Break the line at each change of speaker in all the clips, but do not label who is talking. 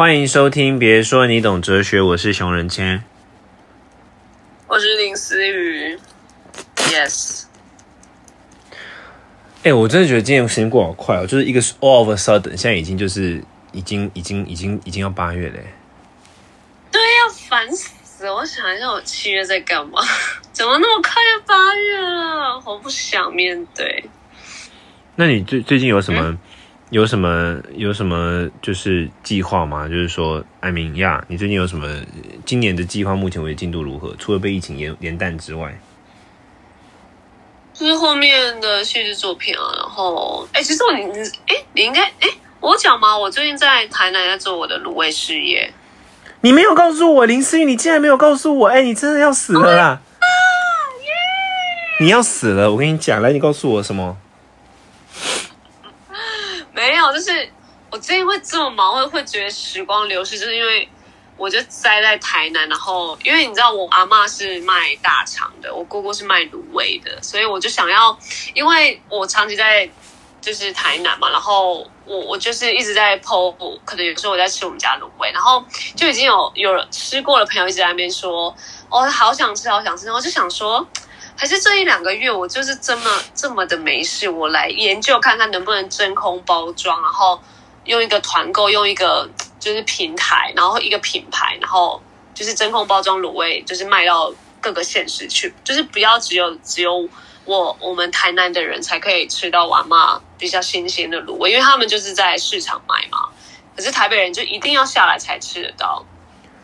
欢迎收听，别说你懂哲学，我是熊仁谦。
我是林思雨，yes。
哎、我真的觉得今天时间过好快哦，就是一个 all of a sudden，现在已经就是已经已经已经已经要八月嘞。
对呀、烦死了！我想一下，我七月在干嘛？怎么那么快就八月了？我不想面对。
那你最最近有什么、有什么有什么就是计划吗？就是说，艾明亚，你最近有什么今年的计划？目前为止进度如何？除了被疫情延延宕之外，
就是后面的戏剧作品啊，然后，哎、其实我你你，哎、你应该，哎、我讲吗？我最近在台南在做我的卤味事业。
你没有告诉我林思雨，你竟然没有告诉我，哎、你真的要死了啦！你要死了！我跟你讲，来，你告诉我什么？
没有，就是我最近会这么忙，会会觉得时光流逝，就是因为我就待在台南，然后因为你知道我阿嬷是卖大肠的，我姑姑是卖卤味的，所以我就想要，因为我长期在就是台南嘛，然后我 我就是一直在 PO，可能有时候我在吃我们家卤味，然后就已经有有吃过的朋友一直在那边说，哦，好想吃，好想吃，我就想说。还是这一两个月，我就是这么这么的没事，我来研究看看能不能真空包装，然后用一个团购，用一个就是平台，然后一个品牌，然后就是真空包装卤味，就是卖到各个县市去，就是不要只有只有我我们台南的人才可以吃到瓦妈比较新鲜的卤味，因为他们就是在市场卖嘛，可是台北人就一定要下来才吃得到。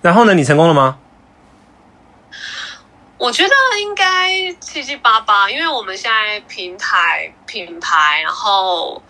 然后呢？你成功了吗？
我觉得应该七七八八，因为我们现在平台品牌，然后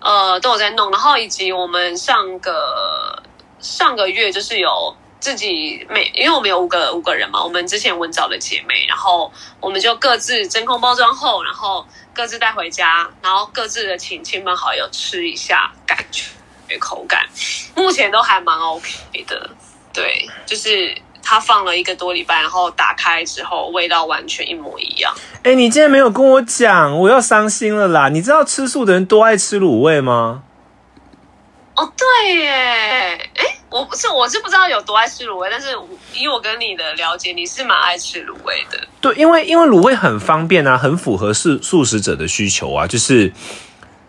呃都有在弄，然后以及我们上个上个月就是有自己每，因为我们有五个五个人嘛，我们之前文藻的姐妹，然后我们就各自真空包装后，然后各自带回家，然后各自的请亲朋好友吃一下，感觉口感，目前都还蛮 OK 的，对，就是。它放了一个多礼拜，然后打开之后味道完全一模一样。
哎、你竟然没有跟我讲，我要伤心了啦！你知道吃素的人多爱吃卤味吗？
哦，对耶，哎，我不是我是不知道有多爱吃卤味，但是以我跟你的了解，你是蛮爱吃卤味的。
对，因为因为卤味很方便啊，很符合是素食者的需求啊，就是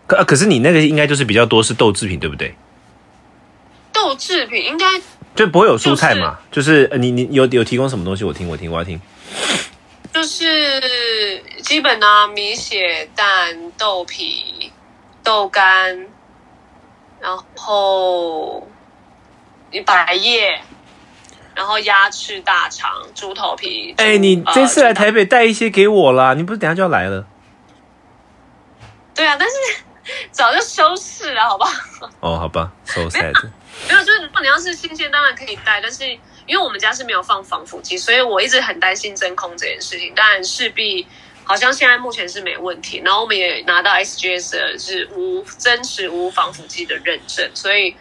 可呃可是你那个应该就是比较多是豆制品，对不对？
豆制品应该
就不会有蔬菜嘛？就是、呃你你有有提供什么东西？我听我听我要听。
就是基本啊，米血、蛋、豆皮、豆干，然后百叶，然后鸭翅、大肠、猪头皮。
哎、你
呃
这次来台北带一些给我啦，你不是等下就要来了？
对啊，但是 早就收拾了，好不好？
哦，好吧，so sad。
没有，就是如果你要是新鲜，当然可以带，但是因为我们家是没有放防腐剂，所以我一直很担心真空这件事情。当然势必好像现在目前是没问题，然后我们也拿到 SGS 的是无真实无防腐剂的认证，所以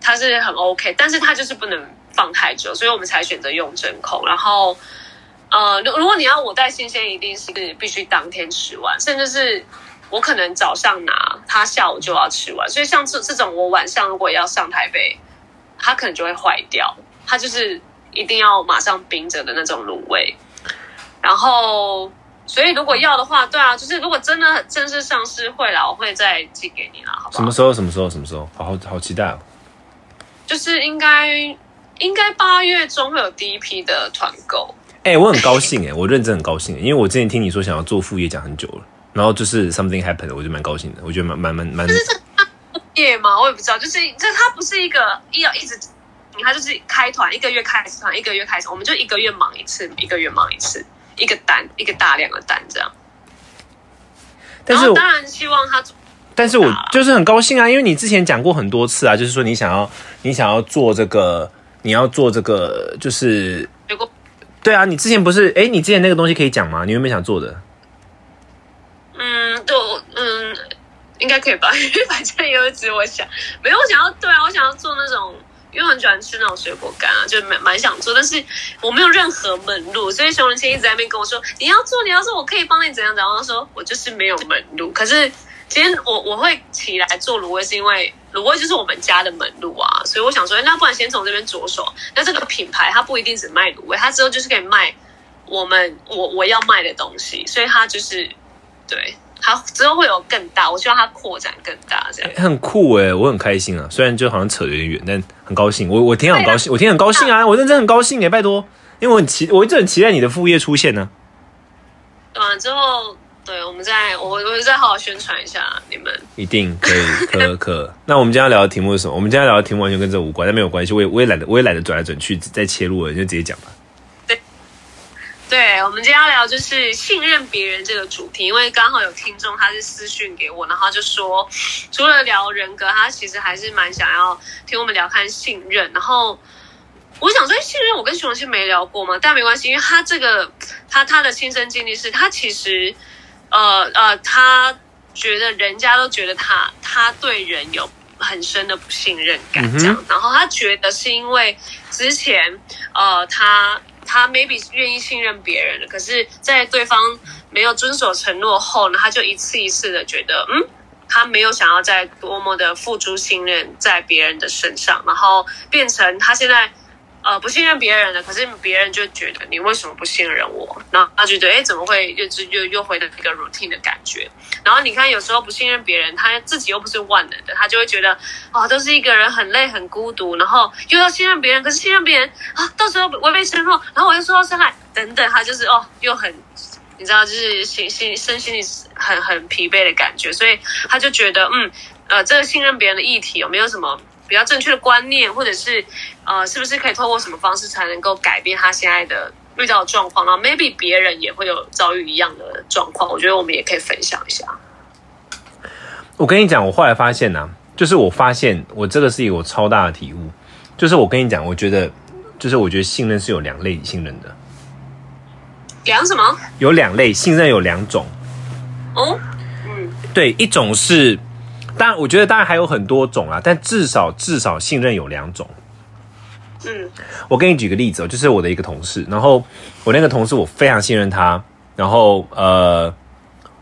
它是很 OK，但是它就是不能放太久，所以我们才选择用真空。然后呃，如如果你要我带新鲜，一定是必须当天吃完，甚至是。我可能早上拿，他下午就要吃完，所以像这这种，我晚上如果要上台北，它可能就会坏掉。它就是一定要马上冰着的那种卤味。然后，所以如果要的话，对啊，就是如果真的正式上市会啦，我会再寄给你啦，好不好
什么？时候？什么时候？什么时候？好好好期待哦！
就是应该应该八月中会有第一批的团购。
哎、我很高兴哎、我认真很高兴、因为我之前听你说想要做副业讲很久了，然后就是 something happened，我就蛮高兴的，我觉得蛮蛮蛮蛮。
业吗？我也不知道，就是这他不是一个要一直，他就是开团，一个月开一次团，一个月开一次，我们就一个月忙一次，一个月忙一次，一个单，一个大量的单这样。
但是我
当然希望他
但是我就是很高兴啊，因为你之前讲过很多次啊，就是说你想要你想要做这个，你要做这个，就是对啊，你之前不是哎，你之前那个东西可以讲吗？你有没有想做的，
嗯，就嗯，应该可以吧？因为反正有一直我想，没有我想要对啊，我想要做那种，因为我很喜欢吃那种水果干啊，就蛮蛮想做，但是我没有任何门路，所以熊仁谦一直在那边跟我说，你要做，你要做，我可以帮你怎样怎样。我说我就是没有门路，可是今天我我会起来做卤味，是因为卤味就是我们家的门路啊，所以我想说，那不然先从这边着手。那这个品牌它不一定只卖卤味，它之后就是可以卖我们我我要卖的东西，所以它就是对它之后会有更大，我希望它扩展更大这样。
很酷哎，我很开心啊，虽然就好像扯得有点远，但很高兴。我我挺很高兴，我挺很高兴啊，我认真很高兴哎，拜托，因为我很期，我一直很期待你的副业出现呢。
对啊，之后。对，我们再我我再好好宣传一下你们，
一定可以，可可。那我们今天要聊的题目是什么？我们今天要聊的题目完全跟这无关，但没有关系，我也我也懒得我也懒得转来转去再切入了，就直接讲吧。
对，我们今天要聊就是信任别人这个主题，因为刚好有听众他是私讯给我，然后就说除了聊人格，他其实还是蛮想要听我们聊看信任，然后。我想说，信任我跟徐荣熙没聊过吗？但没关系，因为他这个他他的亲身经历是他其实。呃呃，他觉得人家都觉得他他对人有很深的不信任感，这样。然后他觉得是因为之前呃他他 maybe 愿意信任别人，可是在对方没有遵守承诺后呢，他就一次一次的觉得嗯，他没有想要再多么的付诸信任在别人的身上，然后变成他现在。呃，不信任别人的，可是别人就觉得你为什么不信任我？然后他觉得，哎，怎么会又又又回到一个 routine 的感觉？然后你看，有时候不信任别人，他自己又不是万能的，他就会觉得，哦，都是一个人很累很孤独，然后又要信任别人，可是信任别人啊，到时候违背承诺，然后我又受到伤害，等等，他就是哦，又很，你知道，就是心心身心里很很疲惫的感觉，所以他就觉得，嗯，呃，这个信任别人的议题有没有什么？比较正确的观念，或者是呃，是不是可以透过什么方式才能够改变他现在的遇到的状况？然后 maybe 别人也会有遭遇一样的状况，我觉得我们也可以分享一下。
我跟你讲，我后来发现呢，就是我发现我这个是一个我超大的体悟，就是我跟你讲，我觉得就是我觉得信任是有两类信任的。
两什么？
有两类信任，有两种。
哦，嗯，
对，一种是。但我觉得当然还有很多种啊，但至少至少信任有两种。
嗯，
我给你举个例子哦，就是我的一个同事，然后我那个同事我非常信任他，然后呃，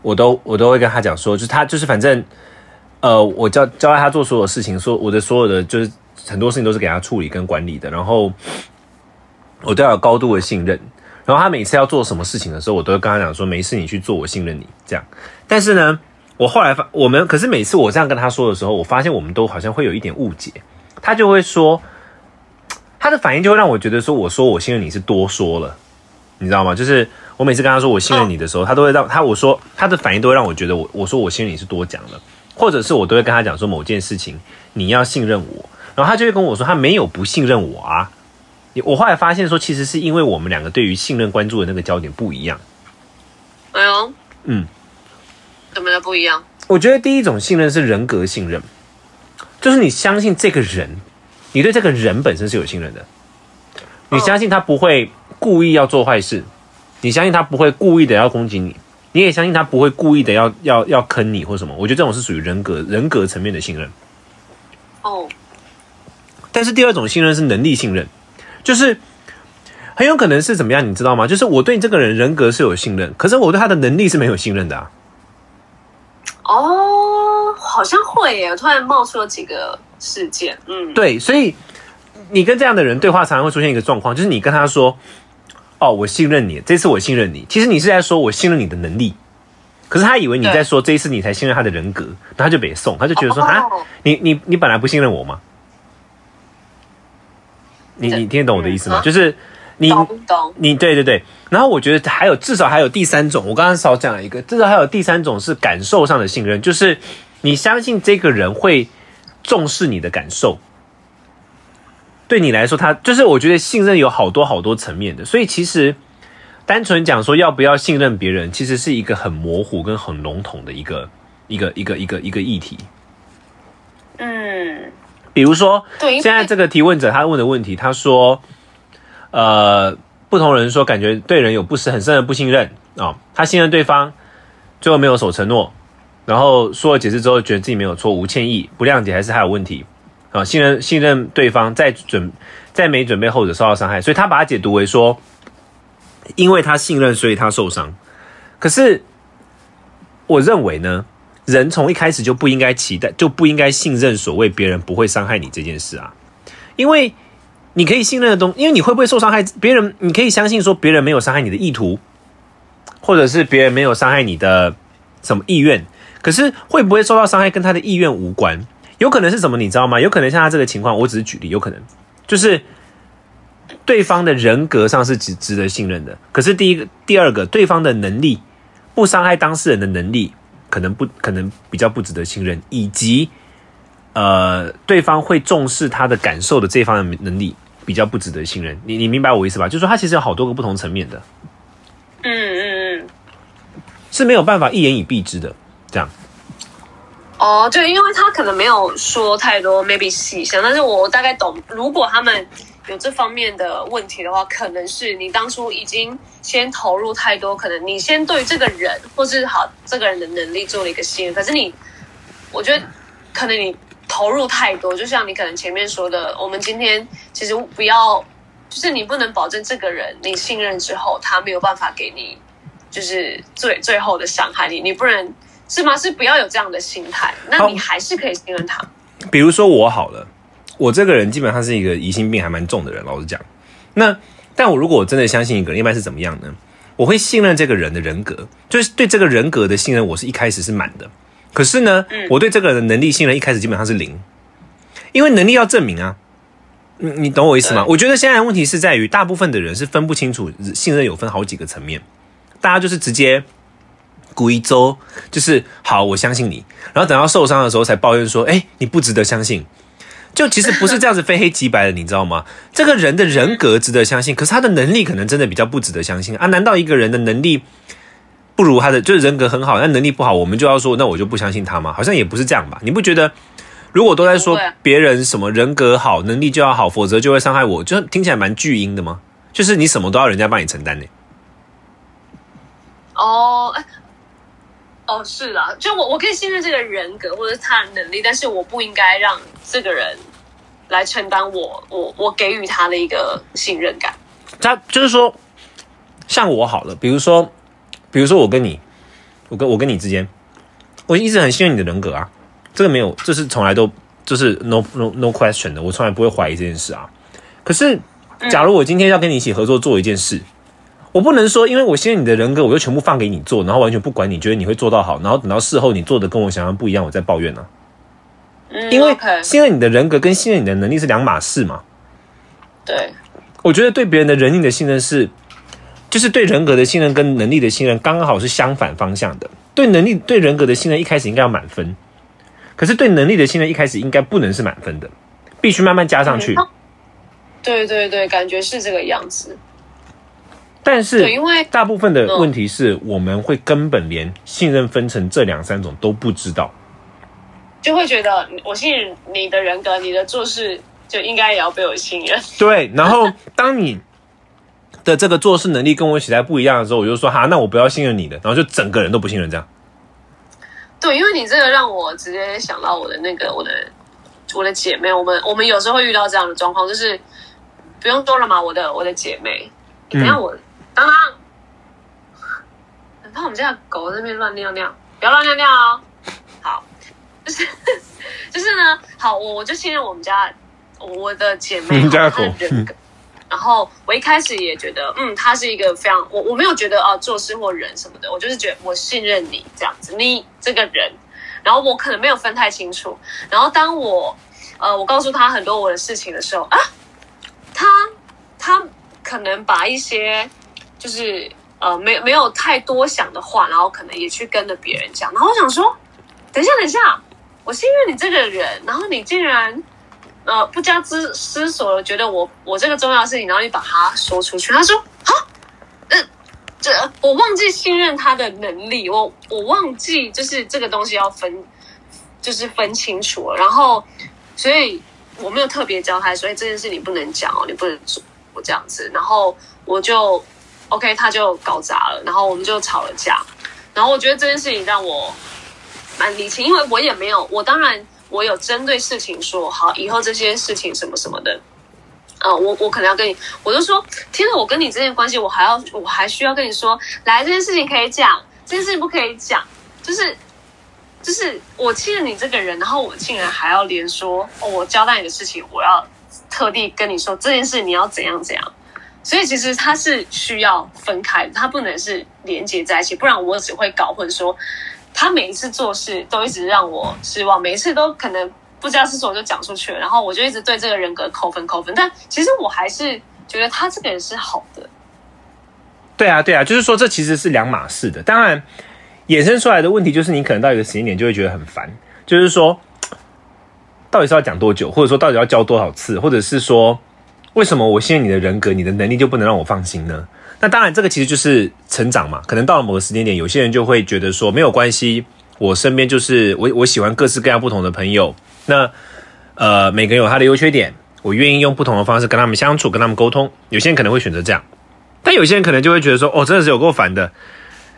我都我都会跟他讲说，就是他就是反正呃，我交交代他做所有事情，说我的所有的就是很多事情都是给他处理跟管理的，然后我都要有高度的信任，然后他每次要做什么事情的时候，我都会跟他讲说，没事你去做，我信任你这样。但是呢。我后来发，我们可是每次我这样跟他说的时候，我发现我们都好像会有一点误解。他就会说，他的反应就会让我觉得说，我说我信任你是多说了，你知道吗？就是我每次跟他说我信任你的时候，他都会让他我说他的反应都会让我觉得我我说我信任你是多讲了，或者是我都会跟他讲说某件事情你要信任我，然后他就会跟我说他没有不信任我啊。我后来发现说，其实是因为我们两个对于信任关注的那个焦点不一样。
哎呦，
嗯。
怎么的不一样？
我觉得第一种信任是人格信任，就是你相信这个人，你对这个人本身是有信任的，你相信他不会故意要做坏事，你相信他不会故意的要攻击你，你也相信他不会故意的要要要坑你或什么。我觉得这种是属于人格人格层面的信任。
哦，
但是第二种信任是能力信任，就是很有可能是怎么样，你知道吗？就是我对你这个人人格是有信任，可是我对他的能力是没有信任的啊。
哦，好像会耶！突然冒出了几个事件，嗯，
对，所以你跟这样的人对话，常常会出现一个状况，就是你跟他说：“哦，我信任你，这次我信任你。”其实你是在说我信任你的能力，可是他以为你在说这一次你才信任他的人格，那他就别送，他就觉得说：“啊，你你你本来不信任我吗？”你你听得懂我的意思吗？就是。你你对对对，然后我觉得还有至少还有第三种，我刚刚少讲了一个，至少还有第三种是感受上的信任，就是你相信这个人会重视你的感受。对你来说，他就是我觉得信任有好多好多层面的，所以其实单纯讲说要不要信任别人，其实是一个很模糊跟很笼统的一个一个一个一个一个议题。
嗯，
比如说，现在这个提问者他问的问题，他说。呃，不同人说感觉对人有不是很深的不信任啊，他信任对方，最后没有守承诺，然后说了解释之后，觉得自己没有错，无歉意，不谅解还是还有问题啊，信任信任对方，在准在没准备后者受到伤害，所以他把它解读为说，因为他信任，所以他受伤。可是我认为呢，人从一开始就不应该期待，就不应该信任所谓别人不会伤害你这件事啊，因为你可以信任的东，因为你会不会受伤害，别人你可以相信说别人没有伤害你的意图，或者是别人没有伤害你的什么意愿，可是会不会受到伤害跟他的意愿无关，有可能是什么你知道吗？有可能像他这个情况，我只是举例，有可能就是对方的人格上是值值得信任的，可是第一个、第二个，对方的能力不伤害当事人的能力。可能不可能比较不值得信任，以及呃，对方会重视他的感受的这方的能力比较不值得信任。你你明白我意思吧？就是说，他其实有好多个不同层面的，
嗯嗯嗯，
是没有办法一言以蔽之的。这样，
哦，对因为他可能没有说太多，maybe 细项，但是我大概懂，如果他们。有这方面的问题的话，可能是你当初已经先投入太多，可能你先对这个人或是好这个人的能力做了一个信任，可是你，我觉得可能你投入太多，就像你可能前面说的，我们今天其实不要，就是你不能保证这个人你信任之后，他没有办法给你就是最最后的伤害你，你不能是吗？是不要有这样的心态，那你还是可以信任他。
比如说我好了。我这个人基本上是一个疑心病还蛮重的人，老实讲。那但我如果我真的相信一个人，一般是怎么样呢？我会信任这个人的人格，就是对这个人格的信任，我是一开始是满的。可是呢，我对这个人的能力信任一开始基本上是零，因为能力要证明啊。你你懂我意思吗？我觉得现在问题是在于，大部分的人是分不清楚信任有分好几个层面，大家就是直接故意周，就是好，我相信你，然后等到受伤的时候才抱怨说，哎，你不值得相信。就其实不是这样子非黑即白的，你知道吗？这个人的人格值得相信，可是他的能力可能真的比较不值得相信啊！难道一个人的能力不如他的，就是人格很好，但能力不好，我们就要说那我就不相信他吗？好像也不是这样吧？你不觉得？如果都在说别人什么人格好，能力就要好，否则就会伤害我，就听起来蛮巨婴的吗？就是你什么都要人家帮你承担呢？
哦。哦，是啦，就我我可以信任这个人格或者是他的能力，但是我不应该让这个人来承担我我我给予他的一个信任感。
他就是说，像我好了，比如说，比如说我跟你，我跟我跟你之间，我一直很信任你的人格啊，这个没有，这是从来都就是 no no no question 的，我从来不会怀疑这件事啊。可是，假如我今天要跟你一起合作做一件事。我不能说，因为我信任你的人格，我就全部放给你做，然后完全不管你觉得你会做到好，然后等到事后你做的跟我想象不一样，我再抱怨呢。
嗯，
因为信任你的人格跟信任你的能力是两码事嘛。
对，
我觉得对别人的人性的信任是，就是对人格的信任跟能力的信任刚好是相反方向的。对能力、对人格的信任一开始应该要满分，可是对能力的信任一开始应该不能是满分的，必须慢慢加上去。
对对对，感觉是这个样子。
但是，
因为
大部分的问题是我们会根本连信任分成这两三种都不知道，
就会觉得我信任你的人格，你的做事就应该也要被我信任。
对，然后当你的这个做事能力跟我起来不一样的时候，我就说哈，那我不要信任你的，然后就整个人都不信任这样。
对，因为你这个让我直接想到我的那个我的我的姐妹，我们我们有时候会遇到这样的状况，就是不用说了嘛，我的我的姐妹，你看我。当当，你看我们家的狗在那边乱尿尿，不要乱尿尿哦。好，就是 就是呢，好，我我就信任我们家我的姐妹，我
们家狗。
然后我一开始也觉得，嗯，他是一个非常，我我没有觉得啊，做事或人什么的，我就是觉得我信任你这样子，你这个人。然后我可能没有分太清楚。然后当我呃，我告诉他很多我的事情的时候啊，他他可能把一些。就是呃，没没有太多想的话，然后可能也去跟着别人讲。然后我想说，等一下，等一下，我信任你这个人，然后你竟然呃不加思思索的觉得我我这个重要的事情，然后你把它说出去。他说啊，呃，这我忘记信任他的能力，我我忘记就是这个东西要分，就是分清楚了。然后所以我没有特别教他，所以这件事你不能讲哦，你不能做我这样子。然后我就。OK，他就搞砸了，然后我们就吵了架。然后我觉得这件事情让我蛮理清，因为我也没有，我当然我有针对事情说好，以后这些事情什么什么的，呃，我我可能要跟你，我就说，天哪，我跟你之间关系，我还要，我还需要跟你说，来，这件事情可以讲，这件事情不可以讲，就是就是我信任你这个人，然后我竟然还要连说，我交代你的事情，我要特地跟你说这件事你要怎样怎样。所以其实他是需要分开的，他不能是连接在一起，不然我只会搞混。说他每一次做事都一直让我失望，每一次都可能不加思索就讲出去了，然后我就一直对这个人格扣分扣分。但其实我还是觉得他这个人是好的。
对啊，对啊，就是说这其实是两码事的。当然，衍生出来的问题就是你可能到一个时间点就会觉得很烦，就是说到底是要讲多久，或者说到底要教多少次，或者是说为什么我信任你的人格、你的能力就不能让我放心呢？那当然，这个其实就是成长嘛。可能到了某个时间点，有些人就会觉得说没有关系，我身边就是我我喜欢各式各样不同的朋友。那呃，每个人有他的优缺点，我愿意用不同的方式跟他们相处，跟他们沟通。有些人可能会选择这样。但有些人可能就会觉得说，哦，真的是有够烦的，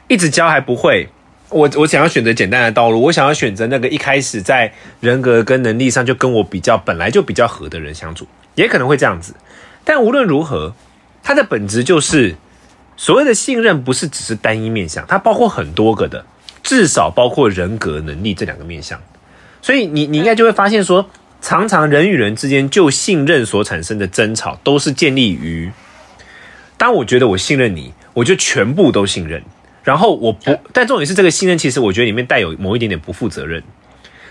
一直教还不会。我我想要选择简单的道路，我想要选择那个一开始在人格跟能力上就跟我比较本来就比较合的人相处，也可能会这样子。但无论如何，它的本质就是所谓的信任，不是只是单一面向，它包括很多个的，至少包括人格能力这两个面向。所以你你应该就会发现说，常常人与人之间就信任所产生的争吵，都是建立于。当我觉得我信任你，我就全部都信任。然后我不，但重点是这个信任，其实我觉得里面带有某一点点不负责任。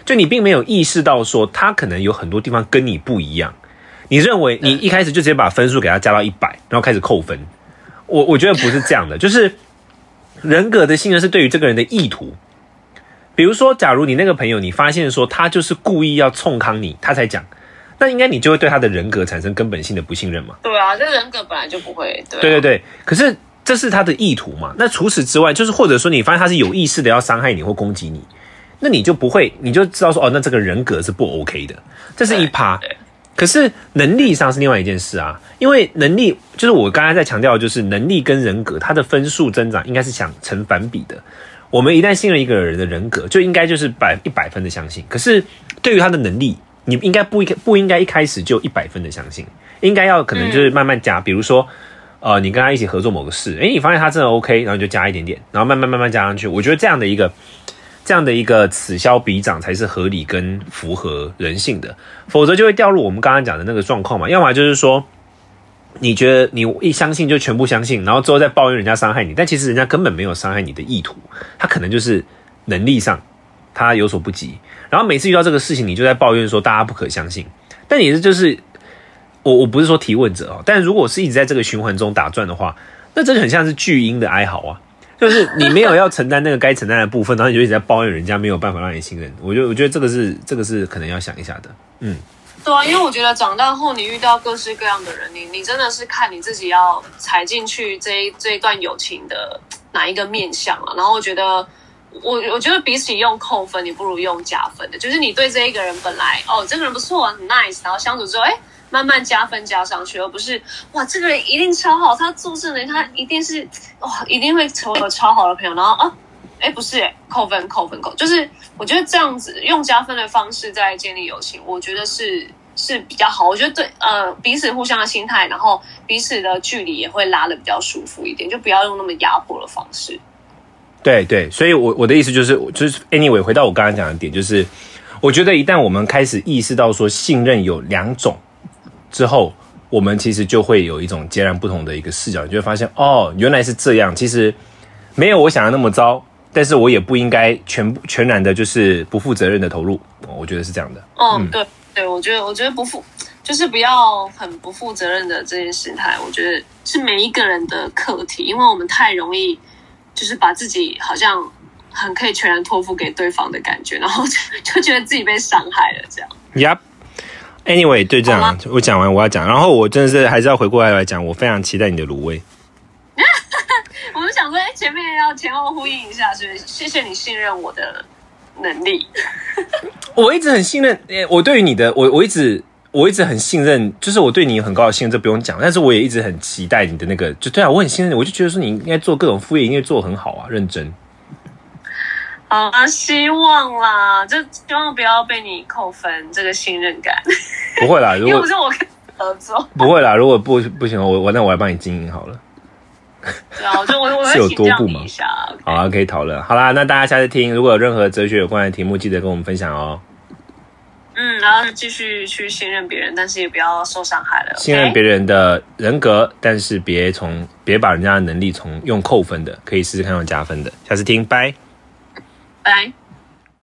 就你并没有意识到说他可能有很多地方跟你不一样。你认为你一开始就直接把分数给他加到一百，然后开始扣分。我我觉得不是这样的，就是人格的信任是对于这个人的意图。比如说，假如你那个朋友，你发现说他就是故意要冲康你，他才讲。那应该你就会对他的人格产生根本性的不信任嘛？
对啊，这人格本来就不会。对
对对，可是这是他的意图嘛？那除此之外，就是或者说你发现他是有意识的要伤害你或攻击你，那你就不会，你就知道说哦，那这个人格是不 OK 的。这是一趴。可是能力上是另外一件事啊，因为能力就是我刚才在强调，就是能力跟人格，它的分数增长应该是想成反比的。我们一旦信任一个人的人格，就应该就是百一百分的相信。可是对于他的能力，你应该不应不应该一开始就一百分的相信，应该要可能就是慢慢加，比如说，呃，你跟他一起合作某个事，诶，你发现他真的 OK，然后就加一点点，然后慢慢慢慢加上去。我觉得这样的一个这样的一个此消彼长才是合理跟符合人性的，否则就会掉入我们刚刚讲的那个状况嘛。要么就是说，你觉得你一相信就全部相信，然后之后再抱怨人家伤害你，但其实人家根本没有伤害你的意图，他可能就是能力上他有所不及。然后每次遇到这个事情，你就在抱怨说大家不可相信。但也是就是我我不是说提问者哦，但如果是一直在这个循环中打转的话，那真的很像是巨婴的哀嚎啊！就是你没有要承担那个该承担的部分，然后你就一直在抱怨人家没有办法让你信任。我觉得我觉得这个是这个是可能要想一下的。嗯，
对啊，因为我觉得长大后你遇到各式各样的人，你你真的是看你自己要踩进去这一这一段友情的哪一个面相啊。然后我觉得。我我觉得比起用扣分，你不如用加分的。就是你对这一个人本来哦，这个人不错，很 nice，然后相处之后，哎，慢慢加分加上去，而不是哇，这个人一定超好，他做事呢，他一定是哇，一定会成为超好的朋友。然后啊，哎，不是，扣分扣分扣，就是我觉得这样子用加分的方式在建立友情，我觉得是是比较好。我觉得对，呃，彼此互相的心态，然后彼此的距离也会拉的比较舒服一点，就不要用那么压迫的方式。
对对，所以，我我的意思就是，就是 anyway，回到我刚刚讲的点，就是我觉得一旦我们开始意识到说信任有两种之后，我们其实就会有一种截然不同的一个视角，你就会发现，哦，原来是这样，其实没有我想的那么糟，但是我也不应该全部全然的，就是不负责任的投入，我觉得是这样的。
嗯，对对，我觉得我觉得不负就是不要很不负责任的这件事态，我觉得是每一个人的课题，因为我们太容易。就是把自己好像很可以全然托付给对方的感觉，然后就 就觉得自己被伤害了这样。
Yep，Anyway，对这样，我讲完我要讲，然后我真的是还是要回过来来讲，我非常期待你的卤味。
我们想说，哎，前面要前后呼应一下，所以谢谢你信任我的能力。
我一直很信任，我对于你的，我我一直。我一直很信任，就是我对你有很高的信任，这不用讲。但是我也一直很期待你的那个，就对啊，我很信任你，我就觉得说你应该做各种副业，应该做很好啊，认真。
好啊，希望啦，就希望不要被你扣分这个信任感。
不会啦，如果
不是我合作，
不会啦。如果不不行，我我那我来帮你经营好了。
对啊，我就我我
是有
会请教
多不吗
你一下。
好啊，可以讨论。好啦，那大家下次听，如果有任何哲学有关的题目，记得跟我们分享哦。
嗯，然后继续去信任别人，但是也不要受伤害了。
信任？别人的人格，但是别从别把人家的能力从用扣分的，可以试试看用加分的。下次听，拜。
拜。